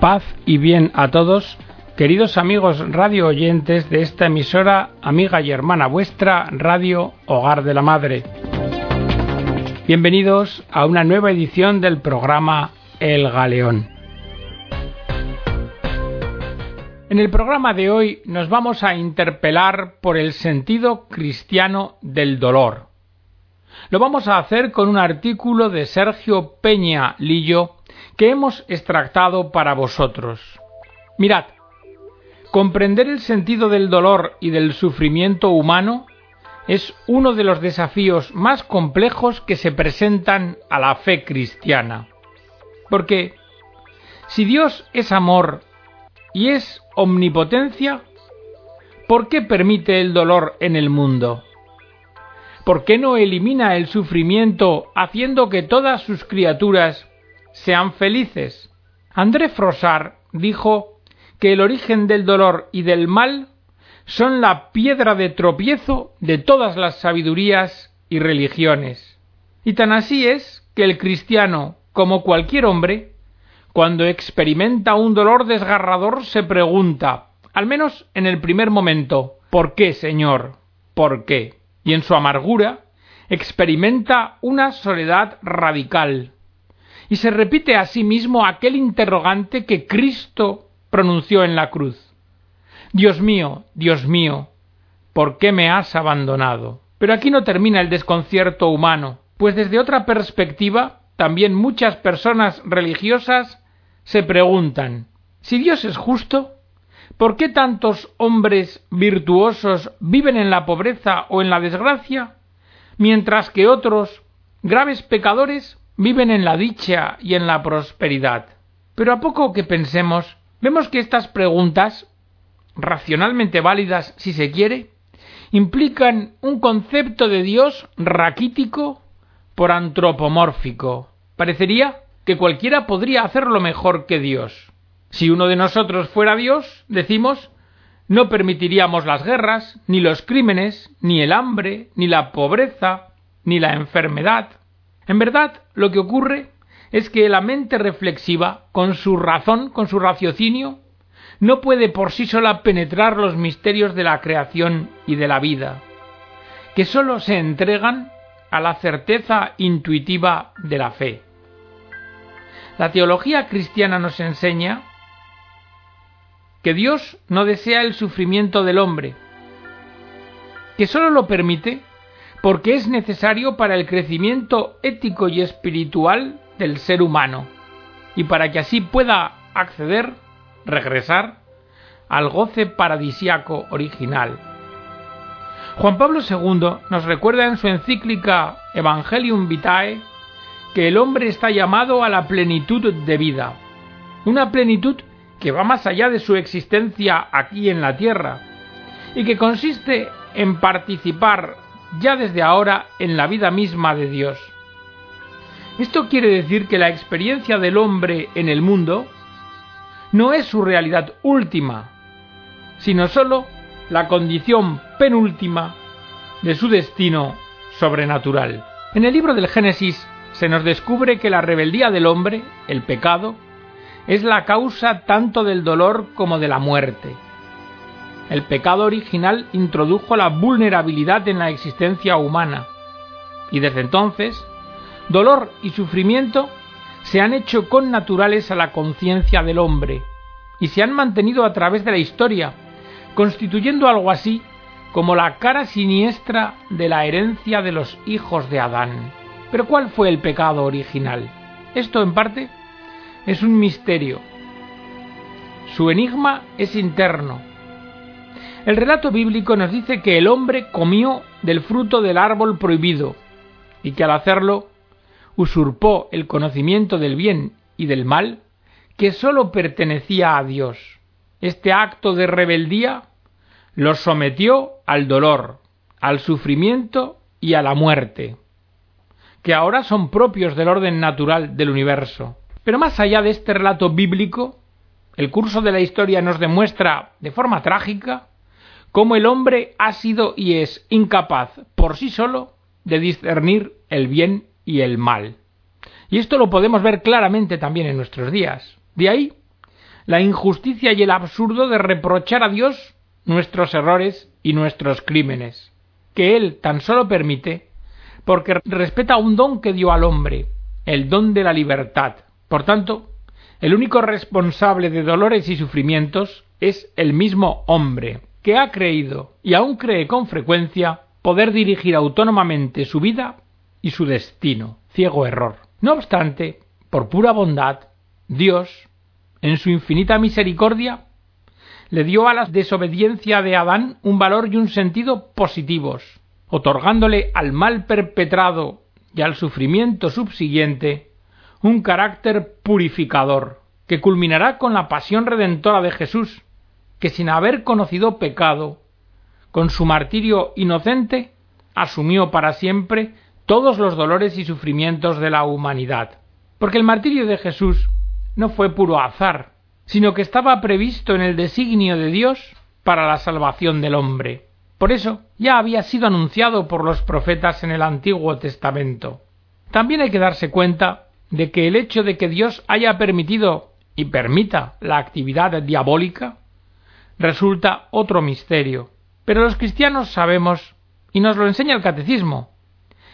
Paz y bien a todos, queridos amigos radio oyentes de esta emisora, amiga y hermana vuestra, Radio Hogar de la Madre. Bienvenidos a una nueva edición del programa El Galeón. En el programa de hoy nos vamos a interpelar por el sentido cristiano del dolor. Lo vamos a hacer con un artículo de Sergio Peña Lillo que hemos extractado para vosotros. Mirad, comprender el sentido del dolor y del sufrimiento humano es uno de los desafíos más complejos que se presentan a la fe cristiana. Porque si Dios es amor y es omnipotencia, ¿por qué permite el dolor en el mundo? ¿Por qué no elimina el sufrimiento haciendo que todas sus criaturas sean felices? André Frossard dijo que el origen del dolor y del mal son la piedra de tropiezo de todas las sabidurías y religiones. Y tan así es que el cristiano, como cualquier hombre, cuando experimenta un dolor desgarrador se pregunta, al menos en el primer momento, ¿por qué, Señor? ¿Por qué? y en su amargura experimenta una soledad radical. Y se repite a sí mismo aquel interrogante que Cristo pronunció en la cruz. Dios mío, Dios mío, ¿por qué me has abandonado? Pero aquí no termina el desconcierto humano, pues desde otra perspectiva también muchas personas religiosas se preguntan si Dios es justo, ¿Por qué tantos hombres virtuosos viven en la pobreza o en la desgracia, mientras que otros, graves pecadores, viven en la dicha y en la prosperidad? Pero a poco que pensemos, vemos que estas preguntas, racionalmente válidas si se quiere, implican un concepto de Dios raquítico por antropomórfico. Parecería que cualquiera podría hacerlo mejor que Dios. Si uno de nosotros fuera Dios, decimos, no permitiríamos las guerras, ni los crímenes, ni el hambre, ni la pobreza, ni la enfermedad. En verdad, lo que ocurre es que la mente reflexiva, con su razón, con su raciocinio, no puede por sí sola penetrar los misterios de la creación y de la vida, que sólo se entregan a la certeza intuitiva de la fe. La teología cristiana nos enseña que Dios no desea el sufrimiento del hombre, que sólo lo permite porque es necesario para el crecimiento ético y espiritual del ser humano, y para que así pueda acceder, regresar, al goce paradisiaco original. Juan Pablo II nos recuerda en su encíclica Evangelium Vitae que el hombre está llamado a la plenitud de vida, una plenitud que va más allá de su existencia aquí en la Tierra y que consiste en participar ya desde ahora en la vida misma de Dios. Esto quiere decir que la experiencia del hombre en el mundo no es su realidad última, sino sólo la condición penúltima de su destino sobrenatural. En el libro del Génesis se nos descubre que la rebeldía del hombre, el pecado, es la causa tanto del dolor como de la muerte. El pecado original introdujo la vulnerabilidad en la existencia humana, y desde entonces, dolor y sufrimiento se han hecho connaturales a la conciencia del hombre, y se han mantenido a través de la historia, constituyendo algo así como la cara siniestra de la herencia de los hijos de Adán. Pero ¿cuál fue el pecado original? Esto en parte es un misterio. Su enigma es interno. El relato bíblico nos dice que el hombre comió del fruto del árbol prohibido y que al hacerlo usurpó el conocimiento del bien y del mal que sólo pertenecía a Dios. Este acto de rebeldía lo sometió al dolor, al sufrimiento y a la muerte, que ahora son propios del orden natural del universo. Pero más allá de este relato bíblico, el curso de la historia nos demuestra de forma trágica cómo el hombre ha sido y es incapaz por sí solo de discernir el bien y el mal. Y esto lo podemos ver claramente también en nuestros días. De ahí la injusticia y el absurdo de reprochar a Dios nuestros errores y nuestros crímenes, que Él tan solo permite porque respeta un don que dio al hombre, el don de la libertad. Por tanto, el único responsable de dolores y sufrimientos es el mismo hombre, que ha creído y aún cree con frecuencia poder dirigir autónomamente su vida y su destino. Ciego error. No obstante, por pura bondad, Dios, en su infinita misericordia, le dio a la desobediencia de Adán un valor y un sentido positivos, otorgándole al mal perpetrado y al sufrimiento subsiguiente un carácter purificador, que culminará con la pasión redentora de Jesús, que sin haber conocido pecado, con su martirio inocente, asumió para siempre todos los dolores y sufrimientos de la humanidad. Porque el martirio de Jesús no fue puro azar, sino que estaba previsto en el designio de Dios para la salvación del hombre. Por eso ya había sido anunciado por los profetas en el Antiguo Testamento. También hay que darse cuenta de que el hecho de que Dios haya permitido y permita la actividad diabólica resulta otro misterio. Pero los cristianos sabemos, y nos lo enseña el catecismo,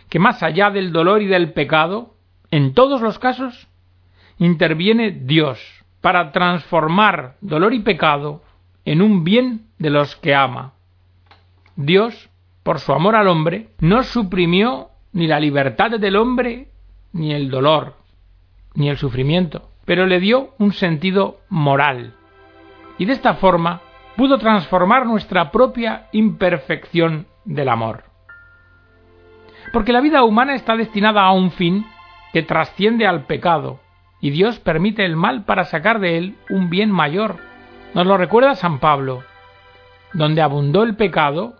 que más allá del dolor y del pecado, en todos los casos, interviene Dios para transformar dolor y pecado en un bien de los que ama. Dios, por su amor al hombre, no suprimió ni la libertad del hombre, ni el dolor, ni el sufrimiento, pero le dio un sentido moral. Y de esta forma pudo transformar nuestra propia imperfección del amor. Porque la vida humana está destinada a un fin que trasciende al pecado, y Dios permite el mal para sacar de él un bien mayor. Nos lo recuerda San Pablo. Donde abundó el pecado,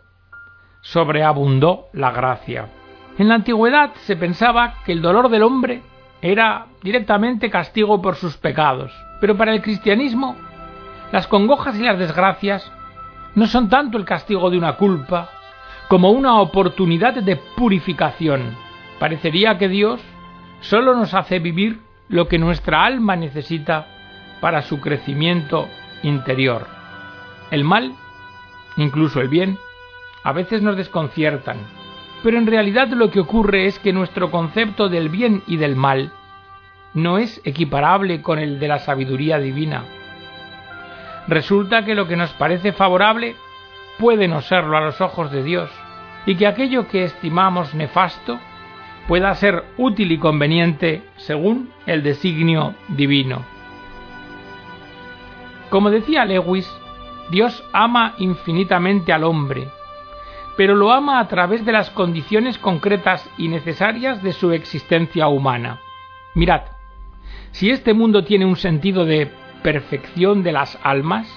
sobreabundó la gracia. En la antigüedad se pensaba que el dolor del hombre era directamente castigo por sus pecados, pero para el cristianismo las congojas y las desgracias no son tanto el castigo de una culpa como una oportunidad de purificación. Parecería que Dios solo nos hace vivir lo que nuestra alma necesita para su crecimiento interior. El mal, incluso el bien, a veces nos desconciertan, pero en realidad lo que ocurre es que nuestro concepto del bien y del mal no es equiparable con el de la sabiduría divina. Resulta que lo que nos parece favorable puede no serlo a los ojos de Dios, y que aquello que estimamos nefasto pueda ser útil y conveniente según el designio divino. Como decía Lewis, Dios ama infinitamente al hombre, pero lo ama a través de las condiciones concretas y necesarias de su existencia humana. Mirad, si este mundo tiene un sentido de perfección de las almas,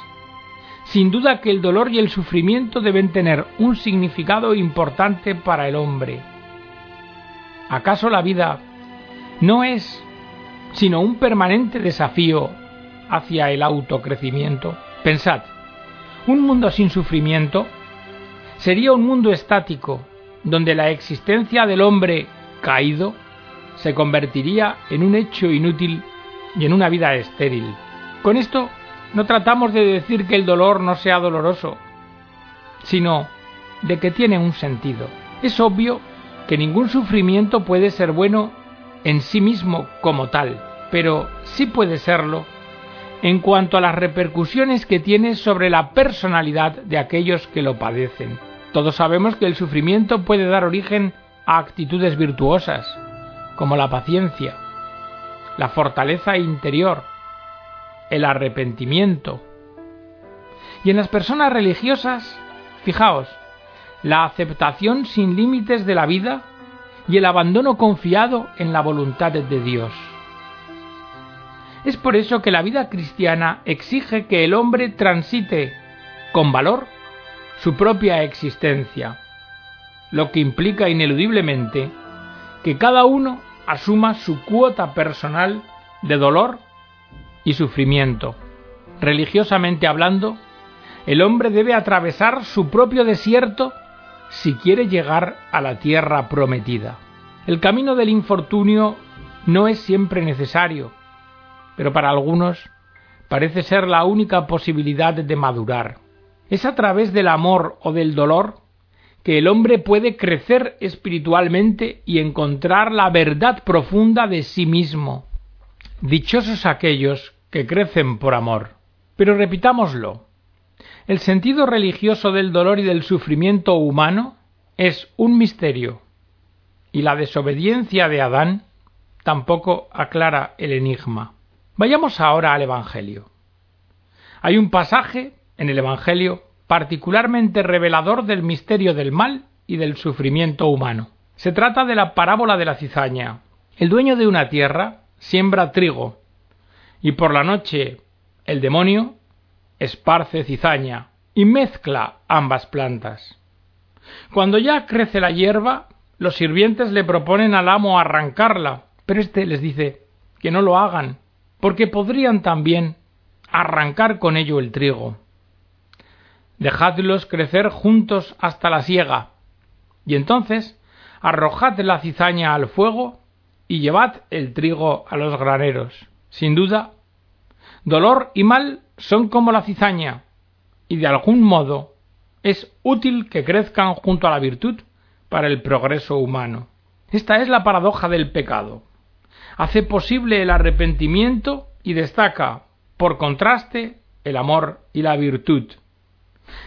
sin duda que el dolor y el sufrimiento deben tener un significado importante para el hombre. ¿Acaso la vida no es sino un permanente desafío hacia el autocrecimiento? Pensad, un mundo sin sufrimiento sería un mundo estático, donde la existencia del hombre caído se convertiría en un hecho inútil y en una vida estéril. Con esto no tratamos de decir que el dolor no sea doloroso, sino de que tiene un sentido. Es obvio que ningún sufrimiento puede ser bueno en sí mismo como tal, pero sí puede serlo en cuanto a las repercusiones que tiene sobre la personalidad de aquellos que lo padecen. Todos sabemos que el sufrimiento puede dar origen a actitudes virtuosas, como la paciencia, la fortaleza interior, el arrepentimiento. Y en las personas religiosas, fijaos, la aceptación sin límites de la vida y el abandono confiado en la voluntad de Dios. Es por eso que la vida cristiana exige que el hombre transite con valor su propia existencia, lo que implica ineludiblemente que cada uno asuma su cuota personal de dolor y sufrimiento. Religiosamente hablando, el hombre debe atravesar su propio desierto si quiere llegar a la tierra prometida. El camino del infortunio no es siempre necesario, pero para algunos parece ser la única posibilidad de madurar. Es a través del amor o del dolor que el hombre puede crecer espiritualmente y encontrar la verdad profunda de sí mismo. Dichosos aquellos que crecen por amor. Pero repitámoslo. El sentido religioso del dolor y del sufrimiento humano es un misterio, y la desobediencia de Adán tampoco aclara el enigma. Vayamos ahora al Evangelio. Hay un pasaje en el Evangelio particularmente revelador del misterio del mal y del sufrimiento humano. Se trata de la parábola de la cizaña. El dueño de una tierra siembra trigo, y por la noche el demonio esparce cizaña y mezcla ambas plantas. Cuando ya crece la hierba, los sirvientes le proponen al amo arrancarla, pero éste les dice que no lo hagan, porque podrían también arrancar con ello el trigo dejadlos crecer juntos hasta la siega, y entonces arrojad la cizaña al fuego y llevad el trigo a los graneros. Sin duda, dolor y mal son como la cizaña, y de algún modo es útil que crezcan junto a la virtud para el progreso humano. Esta es la paradoja del pecado. Hace posible el arrepentimiento y destaca, por contraste, el amor y la virtud.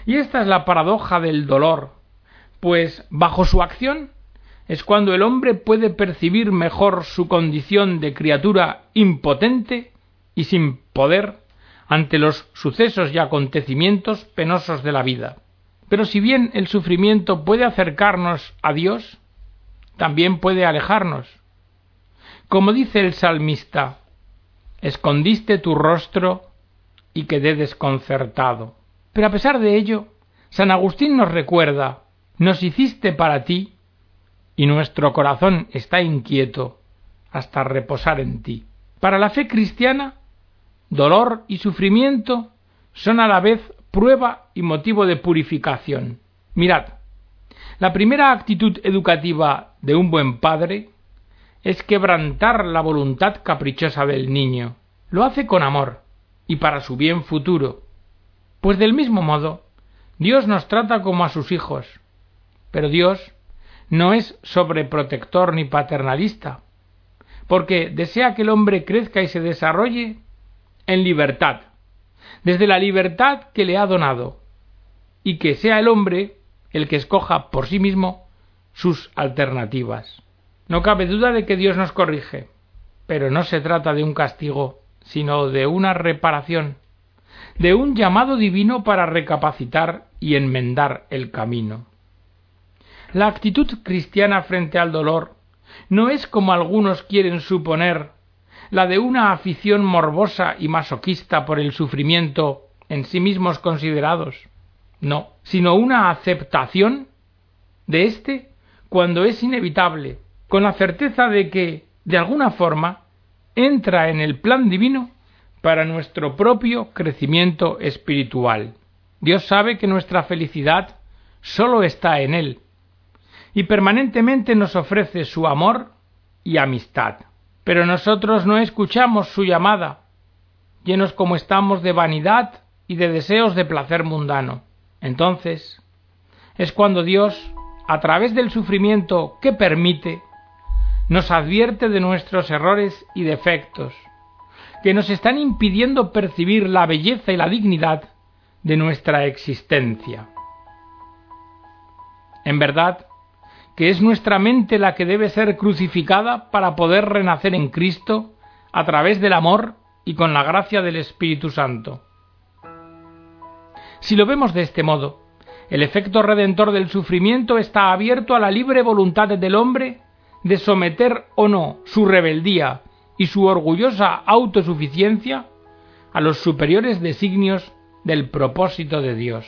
Y esta es la paradoja del dolor, pues bajo su acción es cuando el hombre puede percibir mejor su condición de criatura impotente y sin poder ante los sucesos y acontecimientos penosos de la vida. Pero si bien el sufrimiento puede acercarnos a Dios, también puede alejarnos. Como dice el salmista, escondiste tu rostro y quedé desconcertado. Pero a pesar de ello, San Agustín nos recuerda, nos hiciste para ti, y nuestro corazón está inquieto hasta reposar en ti. Para la fe cristiana, dolor y sufrimiento son a la vez prueba y motivo de purificación. Mirad, la primera actitud educativa de un buen padre es quebrantar la voluntad caprichosa del niño. Lo hace con amor y para su bien futuro, pues del mismo modo, Dios nos trata como a sus hijos, pero Dios no es sobreprotector ni paternalista, porque desea que el hombre crezca y se desarrolle en libertad, desde la libertad que le ha donado, y que sea el hombre el que escoja por sí mismo sus alternativas. No cabe duda de que Dios nos corrige, pero no se trata de un castigo, sino de una reparación de un llamado divino para recapacitar y enmendar el camino. La actitud cristiana frente al dolor no es como algunos quieren suponer la de una afición morbosa y masoquista por el sufrimiento en sí mismos considerados, no, sino una aceptación de éste cuando es inevitable, con la certeza de que, de alguna forma, entra en el plan divino para nuestro propio crecimiento espiritual. Dios sabe que nuestra felicidad sólo está en Él, y permanentemente nos ofrece su amor y amistad. Pero nosotros no escuchamos su llamada, llenos como estamos de vanidad y de deseos de placer mundano. Entonces, es cuando Dios, a través del sufrimiento que permite, nos advierte de nuestros errores y defectos, que nos están impidiendo percibir la belleza y la dignidad de nuestra existencia. En verdad, que es nuestra mente la que debe ser crucificada para poder renacer en Cristo a través del amor y con la gracia del Espíritu Santo. Si lo vemos de este modo, el efecto redentor del sufrimiento está abierto a la libre voluntad del hombre de someter o no su rebeldía y su orgullosa autosuficiencia a los superiores designios del propósito de Dios.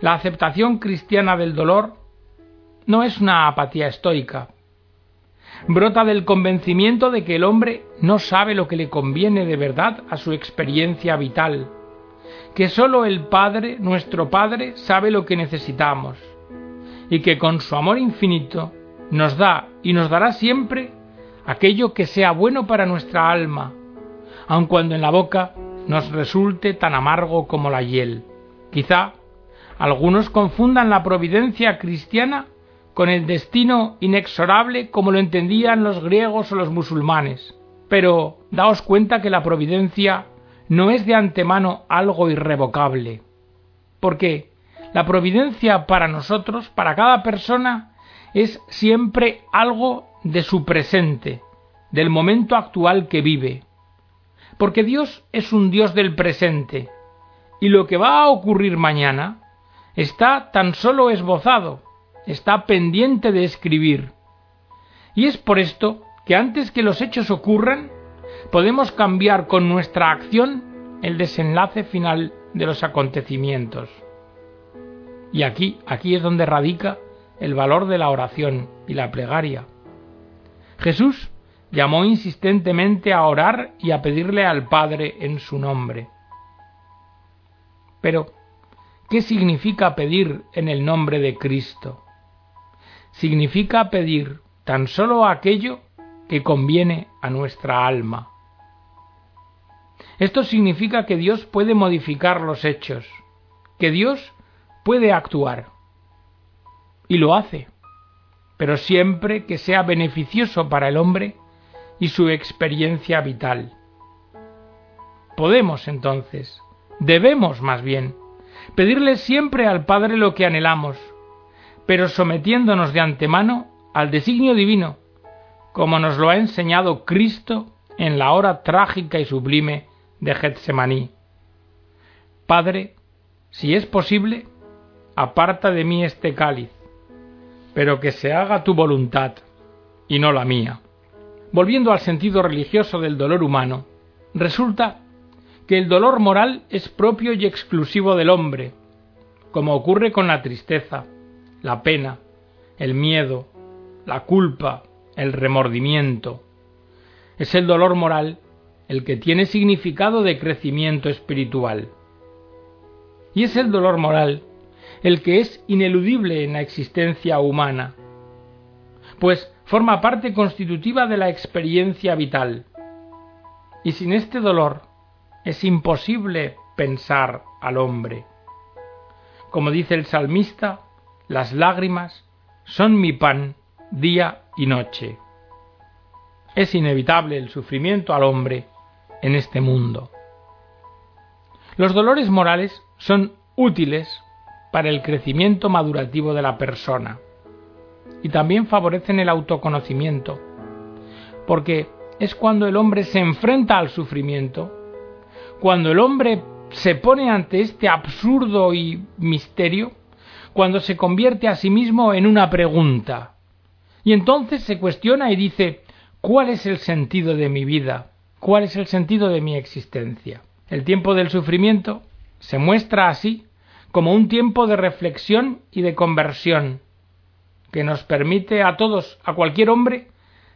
La aceptación cristiana del dolor no es una apatía estoica. Brota del convencimiento de que el hombre no sabe lo que le conviene de verdad a su experiencia vital, que sólo el Padre, nuestro Padre, sabe lo que necesitamos, y que con su amor infinito nos da y nos dará siempre aquello que sea bueno para nuestra alma, aun cuando en la boca nos resulte tan amargo como la hiel. Quizá algunos confundan la providencia cristiana con el destino inexorable como lo entendían los griegos o los musulmanes. Pero daos cuenta que la providencia no es de antemano algo irrevocable, porque la providencia para nosotros, para cada persona, es siempre algo de su presente, del momento actual que vive. Porque Dios es un Dios del presente, y lo que va a ocurrir mañana está tan solo esbozado, está pendiente de escribir. Y es por esto que antes que los hechos ocurran, podemos cambiar con nuestra acción el desenlace final de los acontecimientos. Y aquí, aquí es donde radica el valor de la oración y la plegaria. Jesús llamó insistentemente a orar y a pedirle al Padre en su nombre. Pero, ¿qué significa pedir en el nombre de Cristo? Significa pedir tan solo aquello que conviene a nuestra alma. Esto significa que Dios puede modificar los hechos, que Dios puede actuar. Y lo hace, pero siempre que sea beneficioso para el hombre y su experiencia vital. Podemos entonces, debemos más bien, pedirle siempre al Padre lo que anhelamos, pero sometiéndonos de antemano al designio divino, como nos lo ha enseñado Cristo en la hora trágica y sublime de Getsemaní. Padre, si es posible, aparta de mí este cáliz, pero que se haga tu voluntad y no la mía. Volviendo al sentido religioso del dolor humano, resulta que el dolor moral es propio y exclusivo del hombre, como ocurre con la tristeza, la pena, el miedo, la culpa, el remordimiento. Es el dolor moral el que tiene significado de crecimiento espiritual. Y es el dolor moral el que es ineludible en la existencia humana, pues forma parte constitutiva de la experiencia vital. Y sin este dolor es imposible pensar al hombre. Como dice el salmista, las lágrimas son mi pan día y noche. Es inevitable el sufrimiento al hombre en este mundo. Los dolores morales son útiles para el crecimiento madurativo de la persona y también favorecen el autoconocimiento, porque es cuando el hombre se enfrenta al sufrimiento, cuando el hombre se pone ante este absurdo y misterio, cuando se convierte a sí mismo en una pregunta. Y entonces se cuestiona y dice, ¿cuál es el sentido de mi vida? ¿Cuál es el sentido de mi existencia? El tiempo del sufrimiento se muestra así como un tiempo de reflexión y de conversión, que nos permite a todos, a cualquier hombre,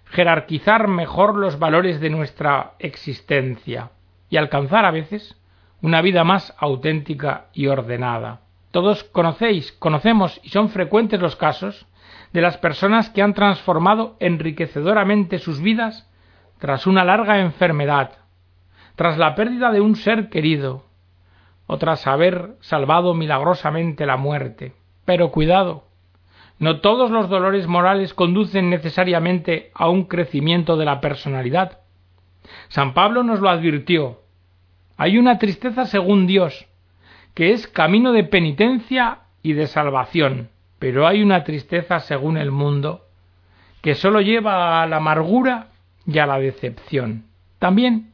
jerarquizar mejor los valores de nuestra existencia y alcanzar a veces una vida más auténtica y ordenada. Todos conocéis, conocemos y son frecuentes los casos de las personas que han transformado enriquecedoramente sus vidas tras una larga enfermedad, tras la pérdida de un ser querido, o tras haber salvado milagrosamente la muerte. Pero cuidado, no todos los dolores morales conducen necesariamente a un crecimiento de la personalidad. San Pablo nos lo advirtió. Hay una tristeza según Dios, que es camino de penitencia y de salvación, pero hay una tristeza según el mundo, que sólo lleva a la amargura y a la decepción. También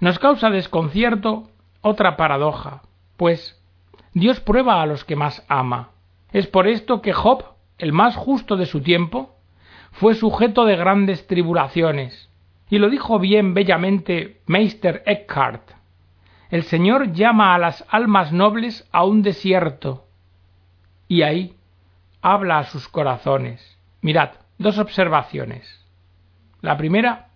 nos causa desconcierto otra paradoja, pues Dios prueba a los que más ama. Es por esto que Job, el más justo de su tiempo, fue sujeto de grandes tribulaciones. Y lo dijo bien bellamente Meister Eckhart. El Señor llama a las almas nobles a un desierto, y ahí habla a sus corazones. Mirad, dos observaciones. La primera,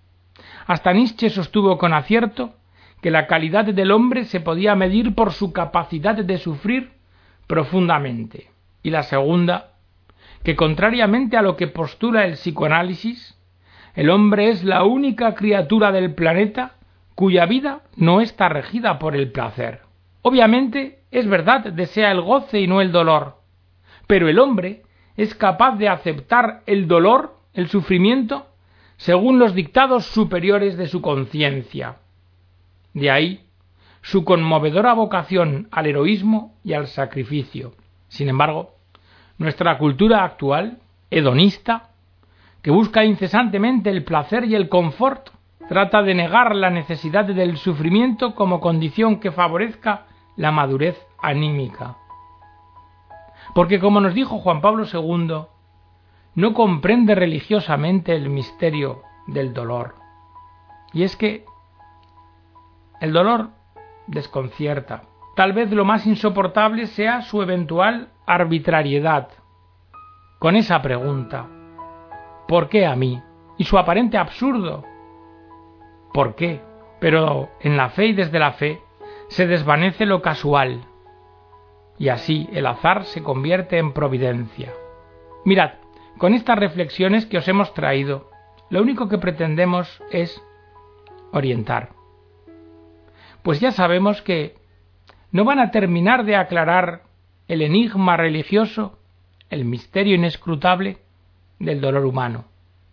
hasta Nietzsche sostuvo con acierto que la calidad del hombre se podía medir por su capacidad de sufrir profundamente. Y la segunda, que contrariamente a lo que postula el psicoanálisis, el hombre es la única criatura del planeta cuya vida no está regida por el placer. Obviamente, es verdad, desea el goce y no el dolor, pero el hombre es capaz de aceptar el dolor, el sufrimiento, según los dictados superiores de su conciencia. De ahí su conmovedora vocación al heroísmo y al sacrificio. Sin embargo, nuestra cultura actual, hedonista, que busca incesantemente el placer y el confort, trata de negar la necesidad del sufrimiento como condición que favorezca la madurez anímica. Porque como nos dijo Juan Pablo II, no comprende religiosamente el misterio del dolor. Y es que el dolor desconcierta. Tal vez lo más insoportable sea su eventual arbitrariedad. Con esa pregunta, ¿por qué a mí? Y su aparente absurdo, ¿por qué? Pero en la fe y desde la fe se desvanece lo casual, y así el azar se convierte en providencia. Mirad, con estas reflexiones que os hemos traído, lo único que pretendemos es orientar pues ya sabemos que no van a terminar de aclarar el enigma religioso, el misterio inescrutable del dolor humano.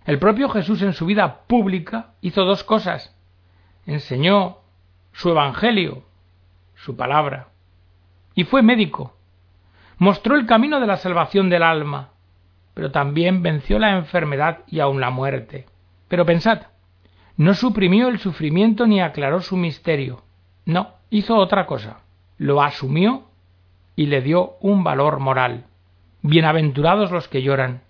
El propio Jesús en su vida pública hizo dos cosas. Enseñó su Evangelio, su palabra, y fue médico. Mostró el camino de la salvación del alma, pero también venció la enfermedad y aun la muerte. Pero pensad, no suprimió el sufrimiento ni aclaró su misterio. No, hizo otra cosa. Lo asumió y le dio un valor moral. Bienaventurados los que lloran,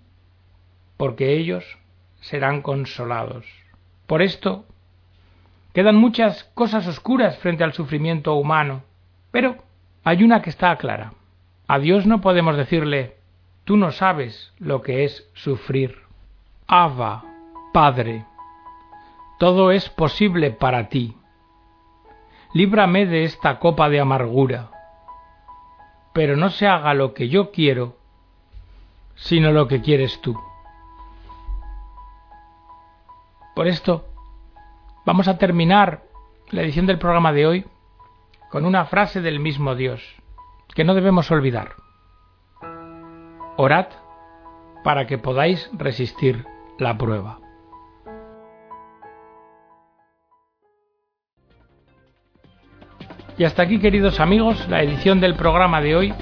porque ellos serán consolados. Por esto, quedan muchas cosas oscuras frente al sufrimiento humano, pero hay una que está clara. A Dios no podemos decirle, tú no sabes lo que es sufrir. Ava, Padre, todo es posible para ti líbrame de esta copa de amargura. Pero no se haga lo que yo quiero, sino lo que quieres tú. Por esto, vamos a terminar la edición del programa de hoy con una frase del mismo Dios, que no debemos olvidar. Orad para que podáis resistir la prueba. Y hasta aquí, queridos amigos, la edición del programa de hoy,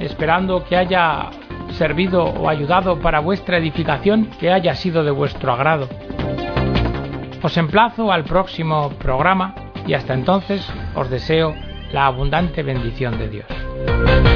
esperando que haya servido o ayudado para vuestra edificación, que haya sido de vuestro agrado. Os emplazo al próximo programa y hasta entonces os deseo la abundante bendición de Dios.